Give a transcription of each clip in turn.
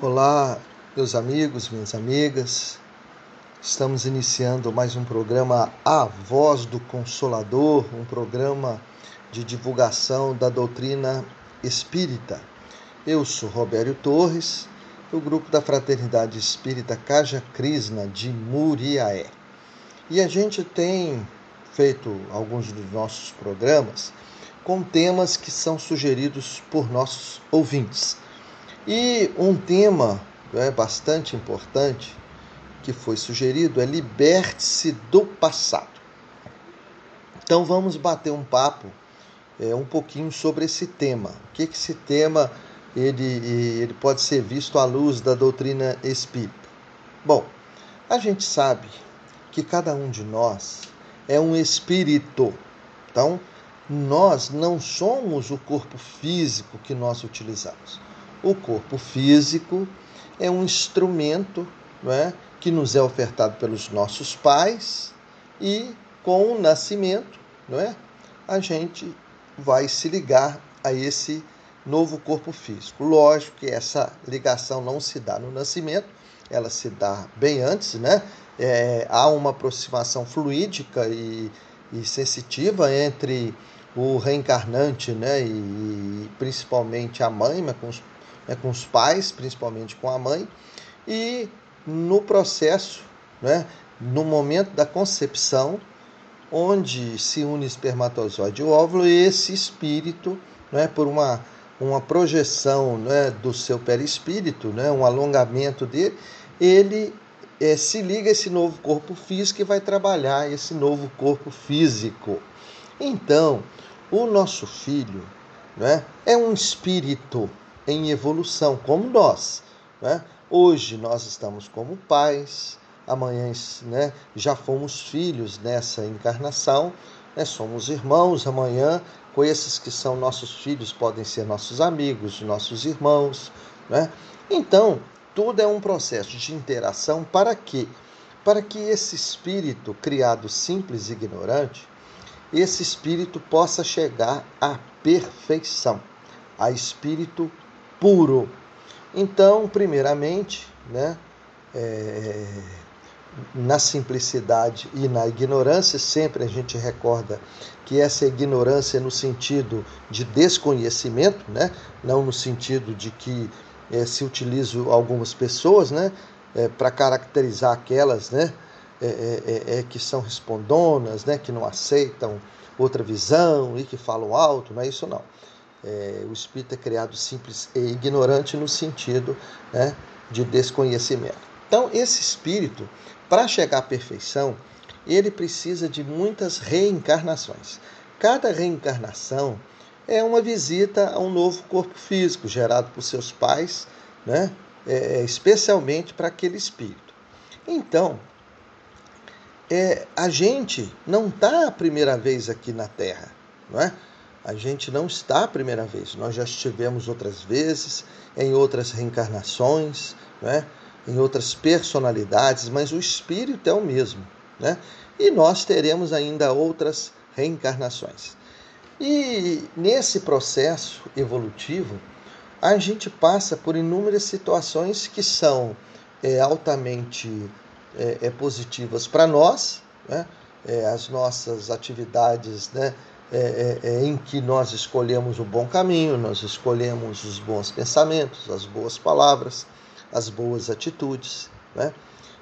Olá, meus amigos, minhas amigas. Estamos iniciando mais um programa A Voz do Consolador, um programa de divulgação da doutrina espírita. Eu sou Robério Torres, do grupo da Fraternidade Espírita Caja Krishna de Muriaé. E a gente tem feito alguns dos nossos programas com temas que são sugeridos por nossos ouvintes. E um tema é, bastante importante que foi sugerido é liberte-se do passado. Então vamos bater um papo é, um pouquinho sobre esse tema. O que, que esse tema ele, ele pode ser visto à luz da doutrina espírita? Bom, a gente sabe que cada um de nós é um espírito. Então, nós não somos o corpo físico que nós utilizamos. O corpo físico é um instrumento não é, que nos é ofertado pelos nossos pais e com o nascimento, não é, a gente vai se ligar a esse novo corpo físico. Lógico que essa ligação não se dá no nascimento, ela se dá bem antes, né? É, há uma aproximação fluídica e, e sensitiva entre o reencarnante, né, e, e principalmente a mãe, mas com os né, com os pais, principalmente com a mãe, e no processo, né, no momento da concepção, onde se une espermatozoide e óvulo, esse espírito, né, por uma, uma projeção né, do seu perispírito, né, um alongamento dele, ele é, se liga a esse novo corpo físico e vai trabalhar esse novo corpo físico. Então, o nosso filho né, é um espírito em evolução, como nós. Né? Hoje nós estamos como pais, amanhã né, já fomos filhos nessa encarnação, né? somos irmãos amanhã, com esses que são nossos filhos podem ser nossos amigos, nossos irmãos. Né? Então, tudo é um processo de interação para quê? Para que esse espírito criado simples e ignorante, esse espírito possa chegar à perfeição, a espírito puro. Então, primeiramente, né, é, na simplicidade e na ignorância, sempre a gente recorda que essa ignorância é no sentido de desconhecimento, né, não no sentido de que é, se utilizam algumas pessoas né, é, para caracterizar aquelas né, é, é, é, é, que são respondonas, né, que não aceitam outra visão e que falam alto, não é isso não é, o espírito é criado simples e ignorante no sentido né, de desconhecimento. Então, esse espírito, para chegar à perfeição, ele precisa de muitas reencarnações. Cada reencarnação é uma visita a um novo corpo físico gerado por seus pais, né, é, especialmente para aquele espírito. Então, é, a gente não está a primeira vez aqui na Terra, não é? A gente não está a primeira vez, nós já estivemos outras vezes, em outras reencarnações, né? em outras personalidades, mas o espírito é o mesmo. Né? E nós teremos ainda outras reencarnações. E nesse processo evolutivo, a gente passa por inúmeras situações que são é, altamente é, é positivas para nós, né? É, as nossas atividades né? É, é, é, em que nós escolhemos o bom caminho, nós escolhemos os bons pensamentos, as boas palavras, as boas atitudes. Né?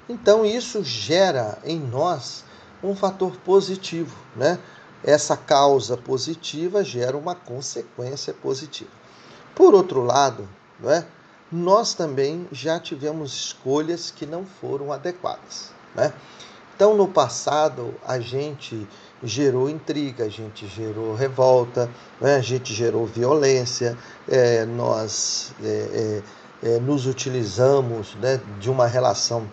Então isso gera em nós um fator positivo. Né? Essa causa positiva gera uma consequência positiva. Por outro lado, não é? nós também já tivemos escolhas que não foram adequadas. Né? Então, no passado, a gente gerou intriga, a gente gerou revolta, né? a gente gerou violência, é, nós é, é, é, nos utilizamos né, de uma relação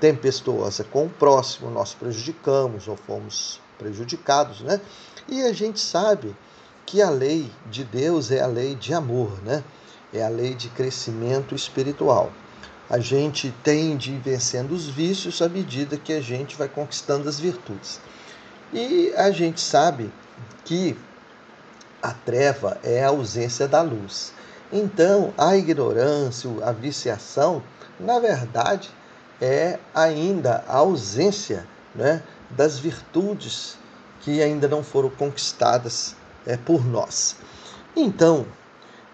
tempestuosa com o próximo, nós prejudicamos ou fomos prejudicados, né? E a gente sabe que a lei de Deus é a lei de amor, né? É a lei de crescimento espiritual. A gente tende a ir vencendo os vícios à medida que a gente vai conquistando as virtudes. E a gente sabe que a treva é a ausência da luz. Então, a ignorância, a viciação, na verdade, é ainda a ausência né, das virtudes que ainda não foram conquistadas é, por nós. Então,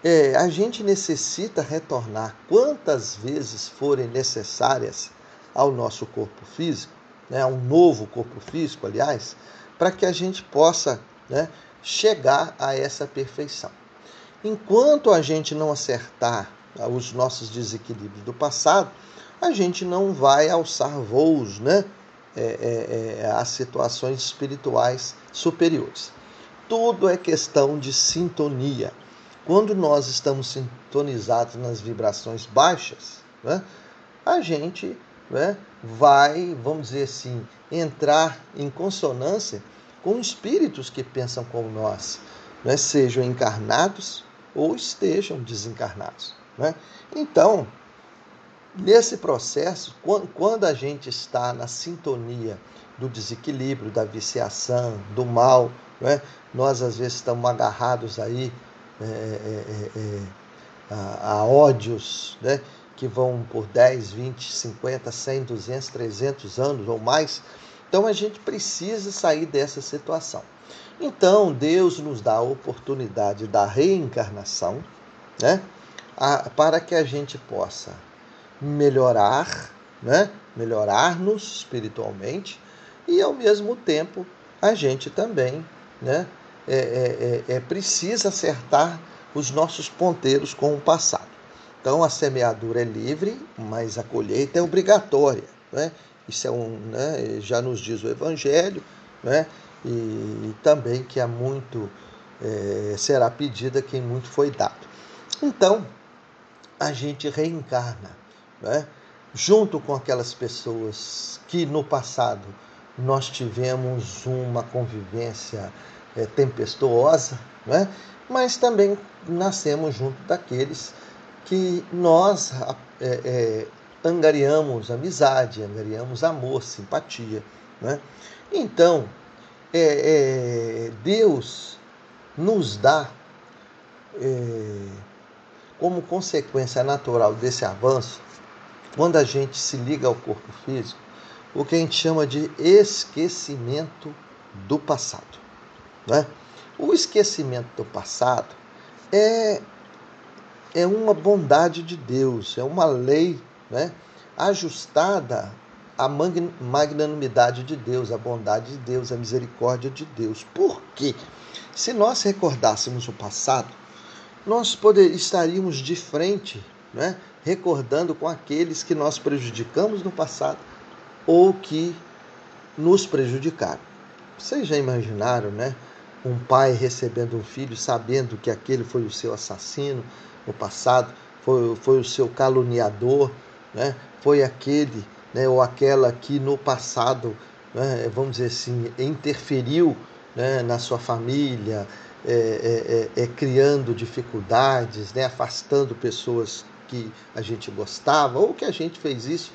é, a gente necessita retornar quantas vezes forem necessárias ao nosso corpo físico, né, ao novo corpo físico, aliás, para que a gente possa né, chegar a essa perfeição. Enquanto a gente não acertar os nossos desequilíbrios do passado, a gente não vai alçar voos né, é, é, é, situações espirituais superiores. Tudo é questão de sintonia. Quando nós estamos sintonizados nas vibrações baixas, né, a gente né, vai, vamos dizer assim, entrar em consonância com espíritos que pensam como nós, né, sejam encarnados ou estejam desencarnados. Né? Então, nesse processo, quando a gente está na sintonia do desequilíbrio, da viciação, do mal, né? nós às vezes estamos agarrados aí é, é, é, é a, a, ódios né? Que vão por 10, 20, 50, 100, 200, 300 anos ou mais. Então a gente precisa sair dessa situação. Então Deus nos dá a oportunidade da reencarnação, né? A, para que a gente possa melhorar, né? melhorar-nos espiritualmente e ao mesmo tempo a gente também né? É, é, é, é precisa acertar os nossos ponteiros com o passado. Então a semeadura é livre, mas a colheita é obrigatória. Né? Isso é um, né? já nos diz o Evangelho, né? e, e também que há muito é, será pedida quem muito foi dado. Então, a gente reencarna, né? junto com aquelas pessoas que no passado nós tivemos uma convivência é, tempestuosa, né? mas também nascemos junto daqueles que nós é, é, angariamos amizade, angariamos amor, simpatia. Né? Então, é, é, Deus nos dá, é, como consequência natural desse avanço, quando a gente se liga ao corpo físico, o que a gente chama de esquecimento do passado. Né? O esquecimento do passado é, é uma bondade de Deus, é uma lei né? ajustada a magnanimidade de Deus, a bondade de Deus, a misericórdia de Deus. Por quê? Se nós recordássemos o passado, nós poder, estaríamos de frente, né, recordando com aqueles que nós prejudicamos no passado ou que nos prejudicaram. Vocês já imaginaram, né? Um pai recebendo um filho sabendo que aquele foi o seu assassino no passado, foi, foi o seu caluniador, né? foi aquele né, ou aquela que no passado, né, vamos dizer assim, interferiu né, na sua família, é, é, é, é, criando dificuldades, né, afastando pessoas que a gente gostava, ou que a gente fez isso.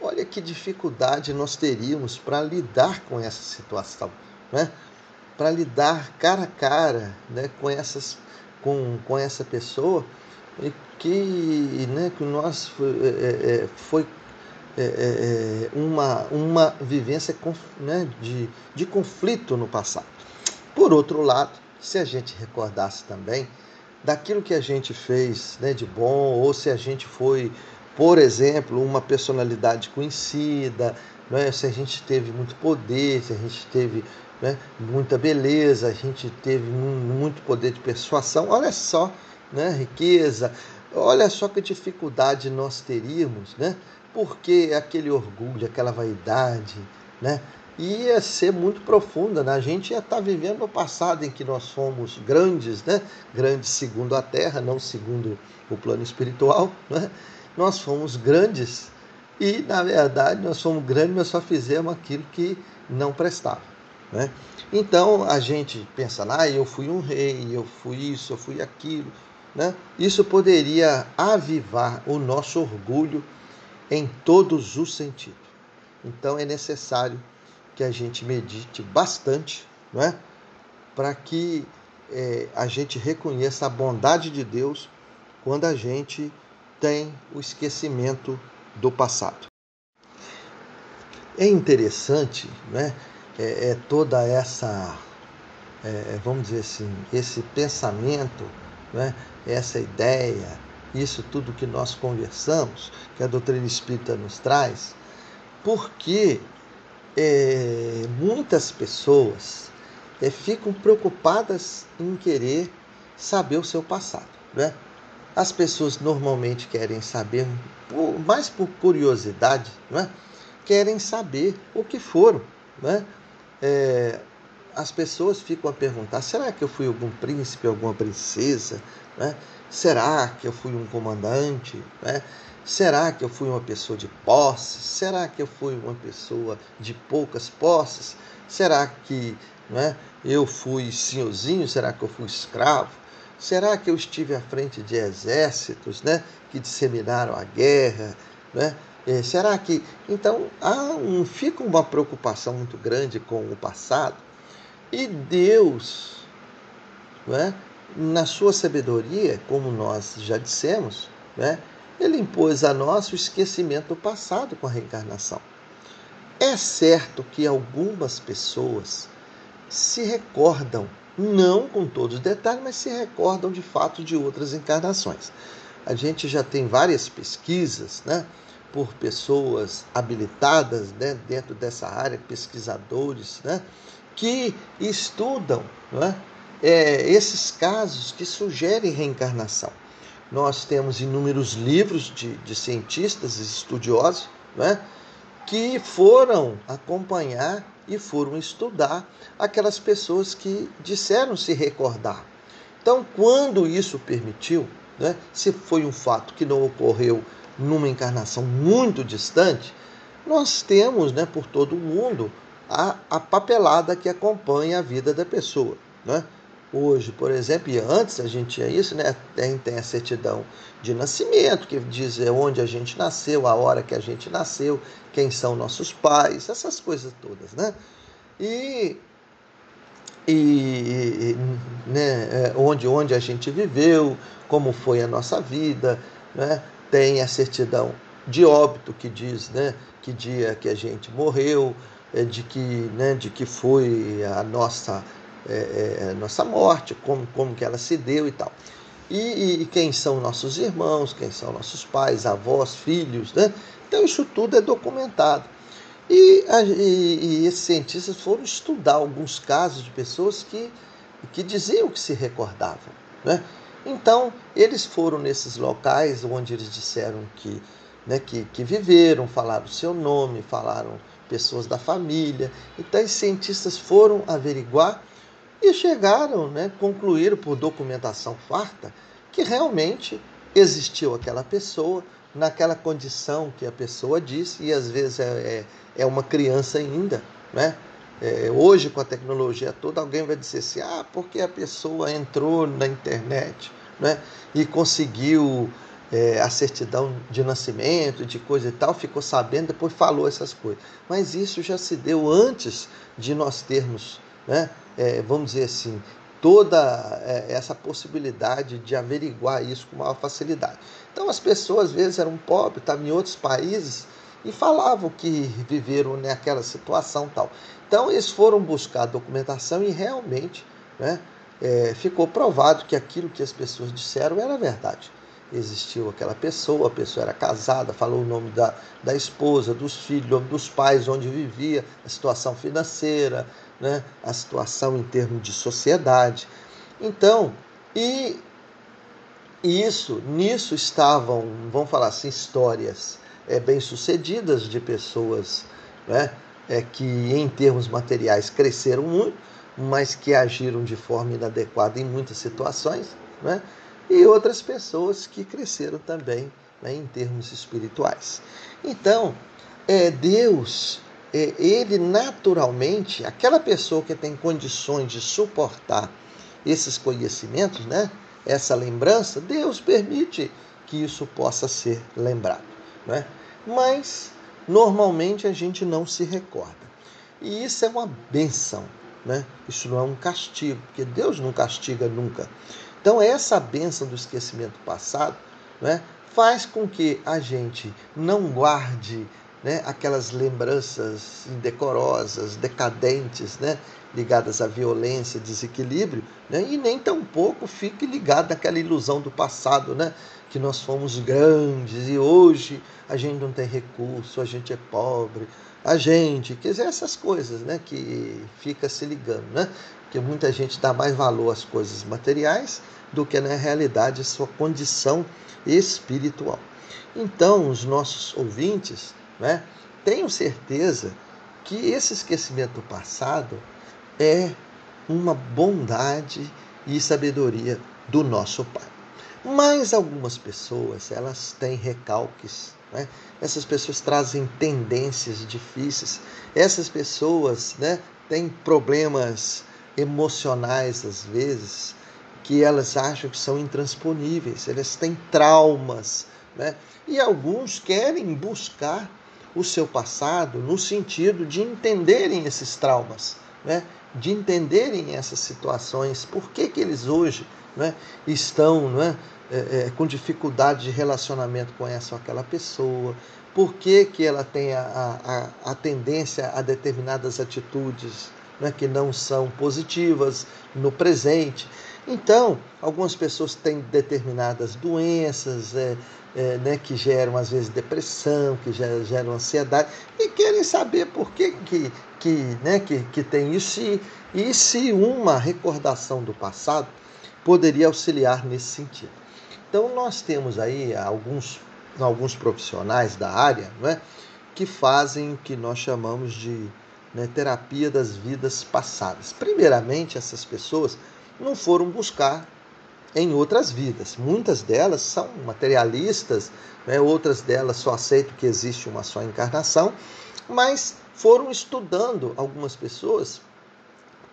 Olha que dificuldade nós teríamos para lidar com essa situação, né? para lidar cara a cara né, com, essas, com, com essa pessoa que, né, que nós foi, é, é foi é, é, é, uma, uma vivência né, de, de conflito no passado. Por outro lado, se a gente recordasse também daquilo que a gente fez né, de bom, ou se a gente foi, por exemplo, uma personalidade conhecida, né, se a gente teve muito poder, se a gente teve né, muita beleza, a gente teve muito poder de persuasão, olha só, né, riqueza, olha só que dificuldade nós teríamos, né? porque aquele orgulho, aquela vaidade, né? ia ser muito profunda. Né? A gente ia estar tá vivendo o passado em que nós fomos grandes, né? grandes segundo a terra, não segundo o plano espiritual. Né? Nós fomos grandes e, na verdade, nós fomos grandes, mas só fizemos aquilo que não prestava. Né? Então a gente pensa, ah, eu fui um rei, eu fui isso, eu fui aquilo. Né? Isso poderia avivar o nosso orgulho em todos os sentidos. Então é necessário que a gente medite bastante, não é? Para que é, a gente reconheça a bondade de Deus quando a gente tem o esquecimento do passado. É interessante, né? É, é toda essa, é, é vamos dizer assim, esse pensamento, né? Essa ideia, isso tudo que nós conversamos, que a doutrina espírita nos traz, porque é, muitas pessoas é, ficam preocupadas em querer saber o seu passado. Né? As pessoas normalmente querem saber, mais por curiosidade, né? querem saber o que foram. Né? É, as pessoas ficam a perguntar: será que eu fui algum príncipe, alguma princesa? Né? Será que eu fui um comandante? Né? Será que eu fui uma pessoa de posse? Será que eu fui uma pessoa de poucas posses? Será que né, eu fui senhorzinho? Será que eu fui escravo? Será que eu estive à frente de exércitos né, que disseminaram a guerra? Né? É, será que. Então, há um, fica uma preocupação muito grande com o passado e Deus, né, na sua sabedoria, como nós já dissemos, né, ele impôs a nós o esquecimento do passado com a reencarnação. É certo que algumas pessoas se recordam, não com todos os detalhes, mas se recordam de fato de outras encarnações. A gente já tem várias pesquisas, né, por pessoas habilitadas né, dentro dessa área, pesquisadores, né, que estudam né, é, esses casos que sugerem reencarnação. Nós temos inúmeros livros de, de cientistas e estudiosos né, que foram acompanhar e foram estudar aquelas pessoas que disseram se recordar. Então, quando isso permitiu, né, se foi um fato que não ocorreu numa encarnação muito distante, nós temos né, por todo o mundo a, a papelada que acompanha a vida da pessoa. Né? Hoje, por exemplo, e antes a gente tinha isso, né? Tem, tem a certidão de nascimento, que diz onde a gente nasceu, a hora que a gente nasceu, quem são nossos pais, essas coisas todas, né? E, e né, é, onde, onde a gente viveu, como foi a nossa vida, né? Tem a certidão de óbito que diz, né? Que dia que a gente morreu, é, de que, né? De que foi a nossa é, é, nossa morte, como, como que ela se deu e tal. E, e, quem são nossos irmãos, quem são nossos pais, avós, filhos, né? Então isso tudo é documentado. E, e, e esses cientistas foram estudar alguns casos de pessoas que, que diziam que se recordavam, né? Então, eles foram nesses locais onde eles disseram que, né, que, que viveram, falaram o seu nome, falaram pessoas da família. Então, os cientistas foram averiguar e chegaram, né, concluíram por documentação farta que realmente existiu aquela pessoa naquela condição que a pessoa disse, e às vezes é, é, é uma criança ainda, né? É, hoje, com a tecnologia toda, alguém vai dizer assim: ah, porque a pessoa entrou na internet né, e conseguiu é, a certidão de nascimento, de coisa e tal, ficou sabendo, depois falou essas coisas. Mas isso já se deu antes de nós termos né, é, vamos dizer assim, toda é, essa possibilidade de averiguar isso com maior facilidade. Então as pessoas às vezes eram pobres, estavam em outros países e falavam que viveram naquela situação tal. Então eles foram buscar documentação e realmente né, é, ficou provado que aquilo que as pessoas disseram era verdade. Existiu aquela pessoa, a pessoa era casada, falou o nome da, da esposa, dos filhos, dos pais, onde vivia, a situação financeira, né, a situação em termos de sociedade. Então, e isso, nisso estavam, vamos falar assim, histórias é, bem-sucedidas de pessoas né, é, que, em termos materiais, cresceram muito, mas que agiram de forma inadequada em muitas situações, né, e outras pessoas que cresceram também né, em termos espirituais. Então, é, Deus ele naturalmente, aquela pessoa que tem condições de suportar esses conhecimentos, né? essa lembrança, Deus permite que isso possa ser lembrado. Né? Mas normalmente a gente não se recorda. E isso é uma benção. Né? Isso não é um castigo, porque Deus não castiga nunca. Então, essa benção do esquecimento passado né, faz com que a gente não guarde né, aquelas lembranças indecorosas, decadentes, né, ligadas à violência, desequilíbrio, né, e nem tampouco fique ligado àquela ilusão do passado, né, que nós fomos grandes e hoje a gente não tem recurso, a gente é pobre, a gente, quer dizer, essas coisas né, que fica se ligando, né, que muita gente dá mais valor às coisas materiais do que na realidade sua condição espiritual. Então, os nossos ouvintes né? Tenho certeza que esse esquecimento do passado é uma bondade e sabedoria do nosso Pai. Mas algumas pessoas, elas têm recalques, né? essas pessoas trazem tendências difíceis, essas pessoas né, têm problemas emocionais às vezes, que elas acham que são intransponíveis, elas têm traumas, né? e alguns querem buscar o seu passado no sentido de entenderem esses traumas, né? de entenderem essas situações, por que, que eles hoje né, estão né, é, é, com dificuldade de relacionamento com essa ou aquela pessoa, por que, que ela tem a, a, a tendência a determinadas atitudes né, que não são positivas no presente. Então, algumas pessoas têm determinadas doenças é, é, né, que geram, às vezes, depressão, que geram, geram, ansiedade, e querem saber por que, que, que, né, que, que tem isso e, e se uma recordação do passado poderia auxiliar nesse sentido. Então, nós temos aí alguns, alguns profissionais da área né, que fazem o que nós chamamos de né, terapia das vidas passadas. Primeiramente, essas pessoas não foram buscar em outras vidas. Muitas delas são materialistas, né? outras delas só aceitam que existe uma só encarnação, mas foram estudando algumas pessoas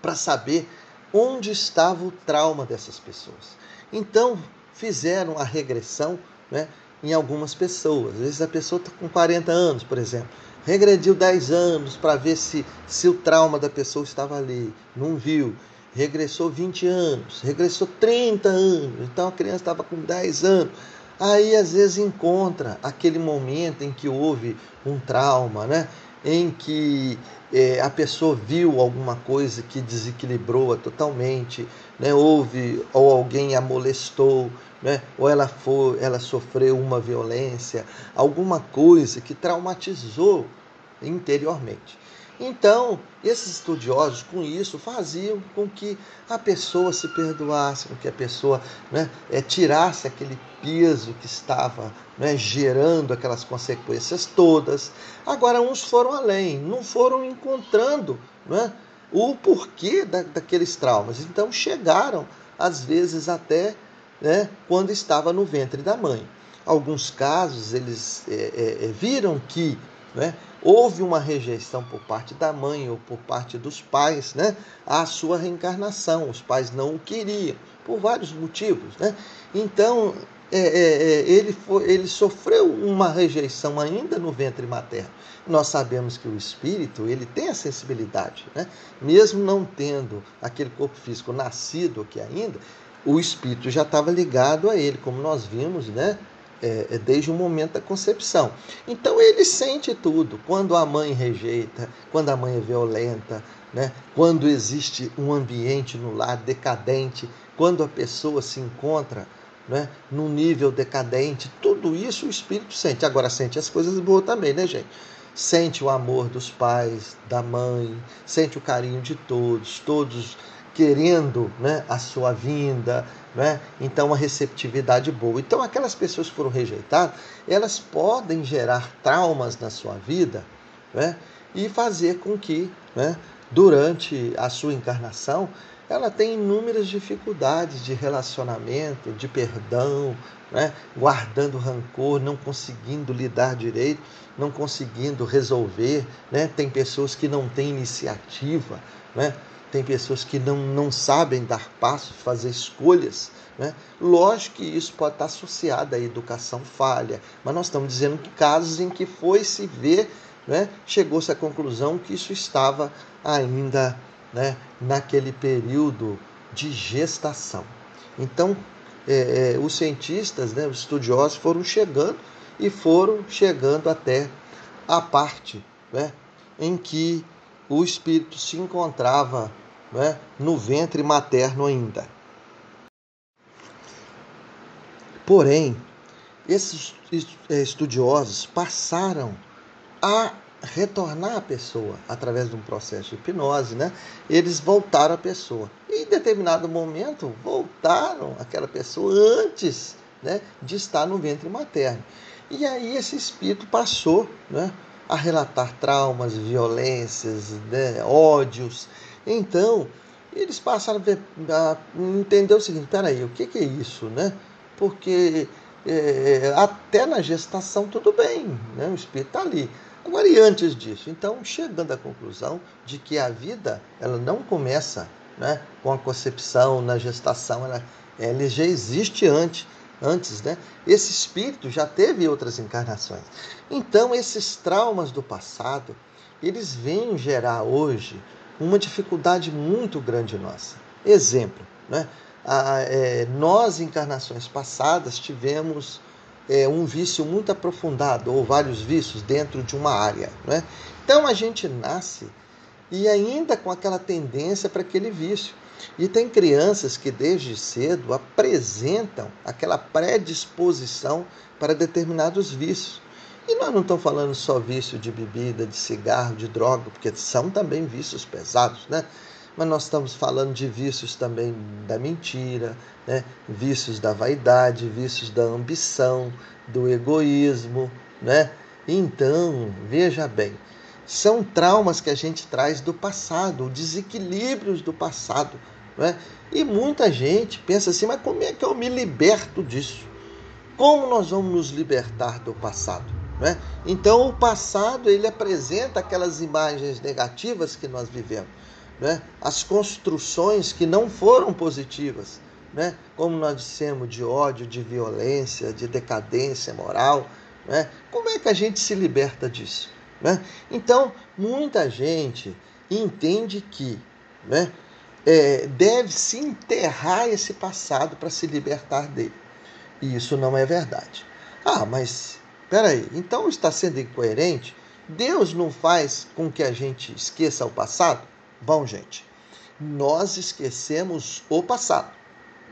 para saber onde estava o trauma dessas pessoas. Então, fizeram a regressão né, em algumas pessoas. Às vezes a pessoa está com 40 anos, por exemplo. Regrediu 10 anos para ver se, se o trauma da pessoa estava ali. Não viu regressou 20 anos, regressou 30 anos, então a criança estava com 10 anos. Aí às vezes encontra aquele momento em que houve um trauma, né? em que é, a pessoa viu alguma coisa que desequilibrou-a totalmente, né? houve ou alguém a molestou, né? ou ela, foi, ela sofreu uma violência, alguma coisa que traumatizou interiormente. Então, esses estudiosos com isso faziam com que a pessoa se perdoasse, com que a pessoa né, é, tirasse aquele peso que estava né, gerando aquelas consequências todas. Agora, uns foram além, não foram encontrando né, o porquê da, daqueles traumas. Então, chegaram, às vezes, até né, quando estava no ventre da mãe. Alguns casos, eles é, é, viram que né, houve uma rejeição por parte da mãe ou por parte dos pais né, à sua reencarnação. Os pais não o queriam, por vários motivos. Né? Então, é, é, é, ele, foi, ele sofreu uma rejeição ainda no ventre materno. Nós sabemos que o espírito ele tem a sensibilidade, né? mesmo não tendo aquele corpo físico nascido aqui ainda, o espírito já estava ligado a ele, como nós vimos, né? É, é, desde o momento da concepção. Então ele sente tudo. Quando a mãe rejeita, quando a mãe é violenta, né? quando existe um ambiente no lar decadente, quando a pessoa se encontra né, num nível decadente, tudo isso o espírito sente. Agora sente as coisas boas também, né, gente? Sente o amor dos pais, da mãe, sente o carinho de todos, todos querendo né, a sua vinda, né? então uma receptividade boa. Então, aquelas pessoas que foram rejeitadas, elas podem gerar traumas na sua vida né? e fazer com que, né, durante a sua encarnação, ela tenha inúmeras dificuldades de relacionamento, de perdão, né? guardando rancor, não conseguindo lidar direito, não conseguindo resolver. Né? Tem pessoas que não têm iniciativa, né? Tem pessoas que não, não sabem dar passos, fazer escolhas. Né? Lógico que isso pode estar associado à educação falha, mas nós estamos dizendo que casos em que foi se ver, né, chegou-se à conclusão que isso estava ainda né, naquele período de gestação. Então, é, é, os cientistas, né, os estudiosos foram chegando e foram chegando até a parte né, em que o espírito se encontrava né, no ventre materno ainda. Porém, esses é, estudiosos passaram a retornar a pessoa através de um processo de hipnose, né? Eles voltaram a pessoa. E em determinado momento voltaram aquela pessoa antes, né, de estar no ventre materno. E aí esse espírito passou, né, a relatar traumas, violências, né, ódios. Então, eles passaram a, entender o seguinte: peraí, o que, que é isso, né? Porque é, até na gestação tudo bem, né? o espírito está ali. Agora, e antes disso? Então, chegando à conclusão de que a vida ela não começa né, com a concepção, na gestação, ela, ela já existe antes, antes, né? Esse espírito já teve outras encarnações. Então, esses traumas do passado, eles vêm gerar hoje uma dificuldade muito grande nossa. Exemplo, né? É, nós, encarnações passadas, tivemos é, um vício muito aprofundado, ou vários vícios dentro de uma área. Né? Então a gente nasce e ainda com aquela tendência para aquele vício. E tem crianças que desde cedo apresentam aquela predisposição para determinados vícios. E nós não estamos falando só vício de bebida, de cigarro, de droga, porque são também vícios pesados, né? mas nós estamos falando de vícios também da mentira, né? vícios da vaidade, vícios da ambição, do egoísmo. Né? Então, veja bem, são traumas que a gente traz do passado, desequilíbrios do passado. Né? E muita gente pensa assim, mas como é que eu me liberto disso? Como nós vamos nos libertar do passado? Né? Então o passado ele apresenta aquelas imagens negativas que nós vivemos né? as construções que não foram positivas, né? como nós dissemos, de ódio, de violência, de decadência moral. Né? Como é que a gente se liberta disso? Né? Então, muita gente entende que né, é, deve se enterrar esse passado para se libertar dele. E isso não é verdade. Ah, mas peraí, então está sendo incoerente? Deus não faz com que a gente esqueça o passado? Bom, gente, nós esquecemos o passado.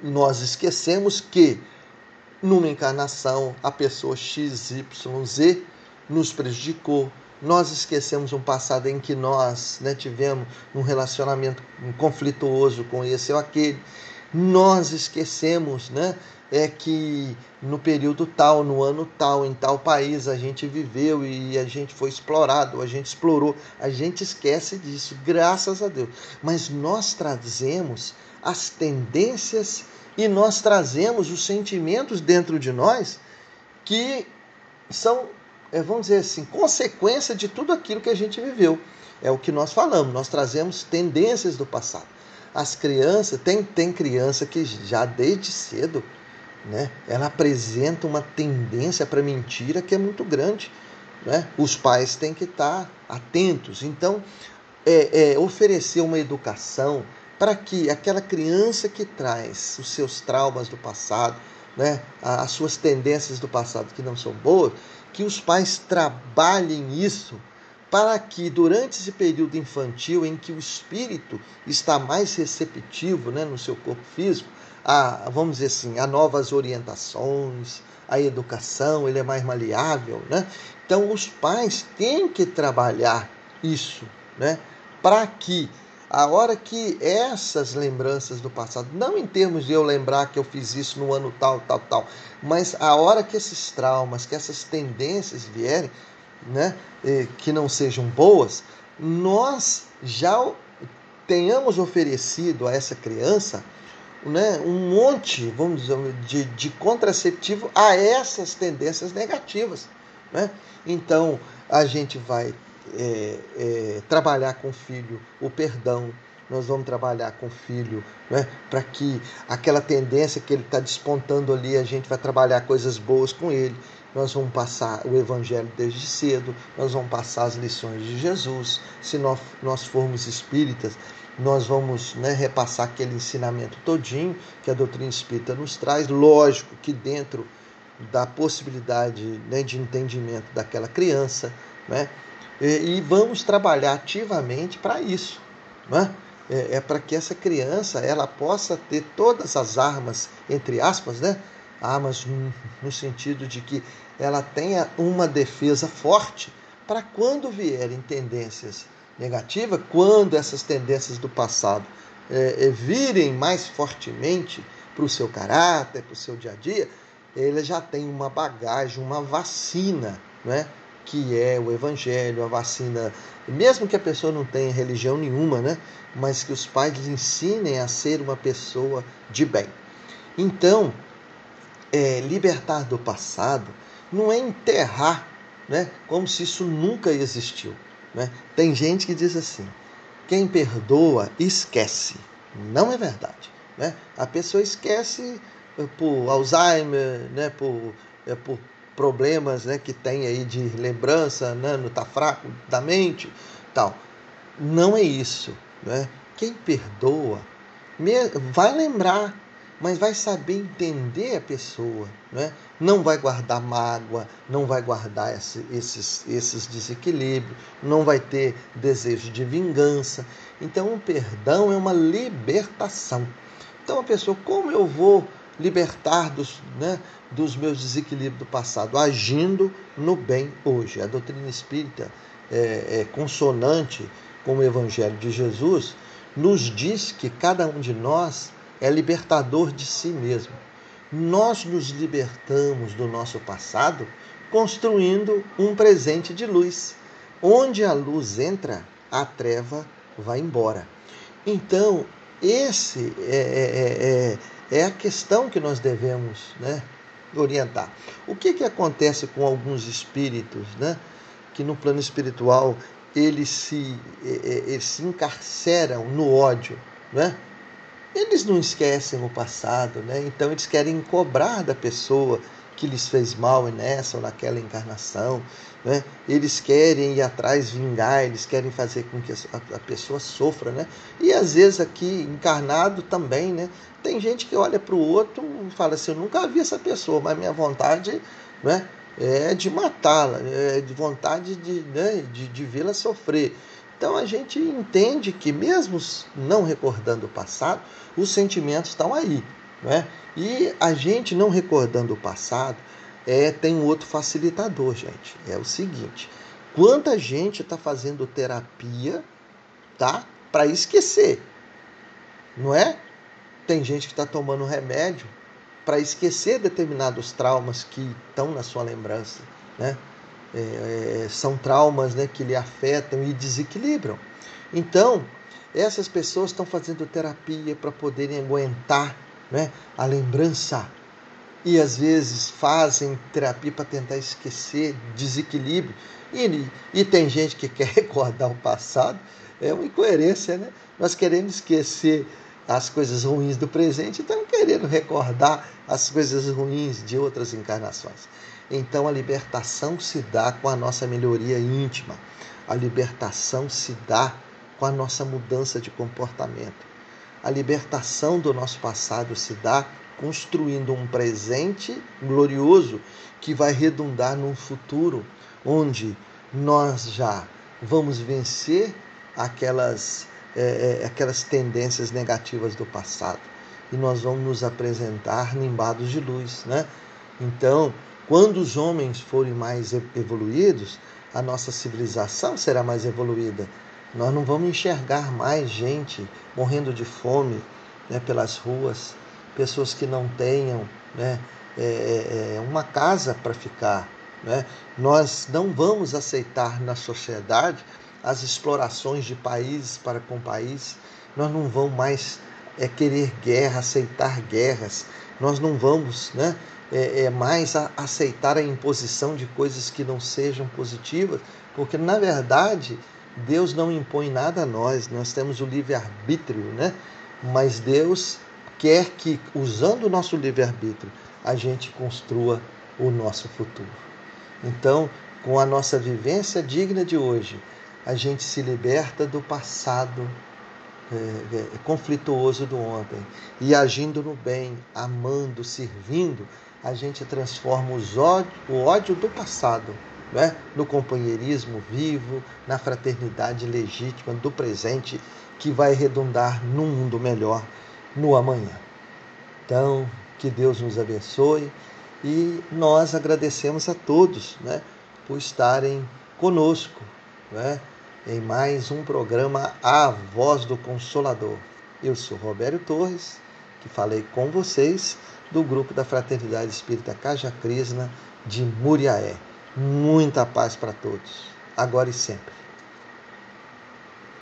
Nós esquecemos que numa encarnação a pessoa XYZ nos prejudicou. Nós esquecemos um passado em que nós né, tivemos um relacionamento conflituoso com esse ou aquele. Nós esquecemos né, é que no período tal, no ano tal, em tal país a gente viveu e a gente foi explorado, a gente explorou. A gente esquece disso, graças a Deus. Mas nós trazemos as tendências e nós trazemos os sentimentos dentro de nós que são, é, vamos dizer assim, consequência de tudo aquilo que a gente viveu. É o que nós falamos, nós trazemos tendências do passado. As crianças, tem, tem criança que já desde cedo né? ela apresenta uma tendência para mentira que é muito grande. Né? Os pais têm que estar atentos. Então, é, é, oferecer uma educação para que aquela criança que traz os seus traumas do passado, né, as suas tendências do passado que não são boas, que os pais trabalhem isso para que durante esse período infantil em que o espírito está mais receptivo né, no seu corpo físico, a, vamos dizer assim, a novas orientações, a educação, ele é mais maleável, né? Então os pais têm que trabalhar isso, né? Para que a hora que essas lembranças do passado, não em termos de eu lembrar que eu fiz isso no ano tal, tal, tal, mas a hora que esses traumas, que essas tendências vierem, né, que não sejam boas, nós já tenhamos oferecido a essa criança né, um monte, vamos dizer, de, de contraceptivo a essas tendências negativas. Né? Então, a gente vai é, é, trabalhar com o filho o perdão, nós vamos trabalhar com o filho, né? para que aquela tendência que ele está despontando ali, a gente vai trabalhar coisas boas com ele. Nós vamos passar o Evangelho desde cedo, nós vamos passar as lições de Jesus. Se nós, nós formos espíritas, nós vamos né, repassar aquele ensinamento todinho que a doutrina espírita nos traz. Lógico que dentro da possibilidade né, de entendimento daquela criança, né? E, e vamos trabalhar ativamente para isso, né? É, é para que essa criança ela possa ter todas as armas, entre aspas, né? Armas no, no sentido de que ela tenha uma defesa forte para quando vierem tendências negativas, quando essas tendências do passado é, é, virem mais fortemente para o seu caráter, para o seu dia a dia, ele já tem uma bagagem, uma vacina, né? Que é o evangelho, a vacina, mesmo que a pessoa não tenha religião nenhuma, né? mas que os pais lhe ensinem a ser uma pessoa de bem. Então, é, libertar do passado não é enterrar, né? como se isso nunca existiu. Né? Tem gente que diz assim: quem perdoa, esquece. Não é verdade. Né? A pessoa esquece por Alzheimer, né, por, é, por problemas né, que tem aí de lembrança, né, não está fraco da mente, tal. Não é isso. Né? Quem perdoa vai lembrar, mas vai saber entender a pessoa. Né? Não vai guardar mágoa, não vai guardar esse, esses, esses desequilíbrios, não vai ter desejo de vingança. Então, o perdão é uma libertação. Então, a pessoa, como eu vou libertar dos, né, dos meus desequilíbrios do passado, agindo no bem hoje. A doutrina espírita é, é consonante com o Evangelho de Jesus, nos diz que cada um de nós é libertador de si mesmo. Nós nos libertamos do nosso passado construindo um presente de luz. Onde a luz entra, a treva vai embora. Então, esse é, é, é é a questão que nós devemos né, orientar. O que, que acontece com alguns espíritos, né, que no plano espiritual eles se, eles se encarceram no ódio, né? Eles não esquecem o passado, né? Então eles querem cobrar da pessoa que lhes fez mal nessa ou naquela encarnação. Né? Eles querem ir atrás, vingar, eles querem fazer com que a, pessoa sofra. Né? E às vezes aqui, encarnado também, né? tem gente que olha para o outro e fala assim: Eu nunca vi essa pessoa, mas minha vontade né, é de matá-la, é de vontade de, né, de, de vê-la sofrer. Então a gente entende que, mesmo não recordando o passado, os sentimentos estão aí. Né? E a gente não recordando o passado é, tem um outro facilitador, gente. É o seguinte: quanta gente está fazendo terapia tá, para esquecer, não é? Tem gente que está tomando remédio para esquecer determinados traumas que estão na sua lembrança, né? É, é, são traumas né, que lhe afetam e desequilibram. Então, essas pessoas estão fazendo terapia para poderem aguentar né, a lembrança e às vezes fazem terapia para tentar esquecer desequilíbrio. E, e tem gente que quer recordar o passado, é uma incoerência, né? Nós queremos esquecer as coisas ruins do presente e estamos querendo recordar as coisas ruins de outras encarnações. Então a libertação se dá com a nossa melhoria íntima, a libertação se dá com a nossa mudança de comportamento. A libertação do nosso passado se dá construindo um presente glorioso que vai redundar num futuro onde nós já vamos vencer aquelas, é, é, aquelas tendências negativas do passado e nós vamos nos apresentar nimbados de luz, né? Então, quando os homens forem mais evoluídos, a nossa civilização será mais evoluída. Nós não vamos enxergar mais gente morrendo de fome né, pelas ruas, pessoas que não tenham né, é, é, é uma casa para ficar. Né? Nós não vamos aceitar na sociedade as explorações de países para com país. Nós não vamos mais é, querer guerra, aceitar guerras. Nós não vamos né, é, é mais a, aceitar a imposição de coisas que não sejam positivas, porque na verdade Deus não impõe nada a nós, nós temos o livre-arbítrio, né? Mas Deus quer que, usando o nosso livre-arbítrio, a gente construa o nosso futuro. Então, com a nossa vivência digna de hoje, a gente se liberta do passado é, é, conflituoso do ontem e agindo no bem, amando, servindo, a gente transforma ódio, o ódio do passado né? no companheirismo vivo, na fraternidade legítima do presente, que vai redundar num mundo melhor no amanhã. Então, que Deus nos abençoe e nós agradecemos a todos né, por estarem conosco né, em mais um programa A Voz do Consolador. Eu sou Roberto Torres, que falei com vocês do grupo da Fraternidade Espírita Caja Crisna de Muriaé. Muita paz para todos, agora e sempre.